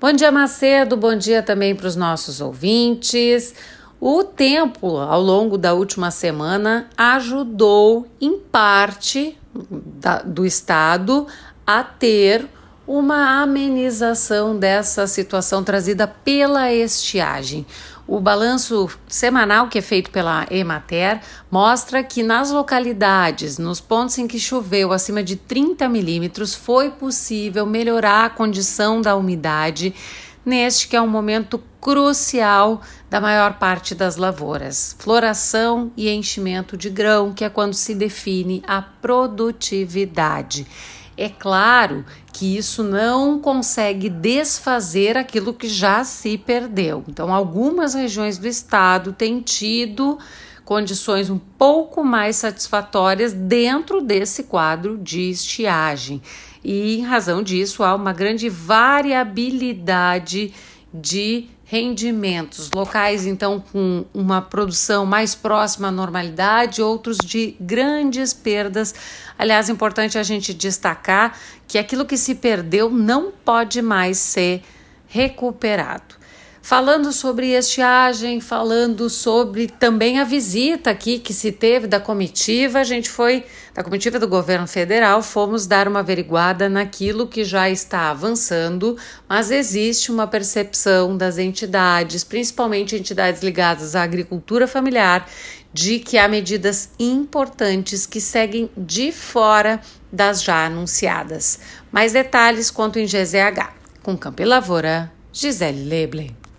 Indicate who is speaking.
Speaker 1: Bom dia, Macedo. Bom dia também para os nossos ouvintes. O tempo ao longo da última semana ajudou, em parte da, do estado, a ter uma amenização dessa situação trazida pela estiagem. O balanço semanal que é feito pela Emater mostra que nas localidades, nos pontos em que choveu acima de 30 milímetros, foi possível melhorar a condição da umidade neste que é um momento crucial da maior parte das lavouras. Floração e enchimento de grão, que é quando se define a produtividade. É claro que isso não consegue desfazer aquilo que já se perdeu. Então, algumas regiões do estado têm tido condições um pouco mais satisfatórias dentro desse quadro de estiagem. E em razão disso, há uma grande variabilidade de rendimentos, locais então com uma produção mais próxima à normalidade, outros de grandes perdas. Aliás, é importante a gente destacar que aquilo que se perdeu não pode mais ser recuperado. Falando sobre estiagem, falando sobre também a visita aqui que se teve da comitiva, a gente foi, da comitiva do governo federal, fomos dar uma averiguada naquilo que já está avançando, mas existe uma percepção das entidades, principalmente entidades ligadas à agricultura familiar, de que há medidas importantes que seguem de fora das já anunciadas. Mais detalhes quanto em GZH. Com Campo e Lavoura, Gisele Leble.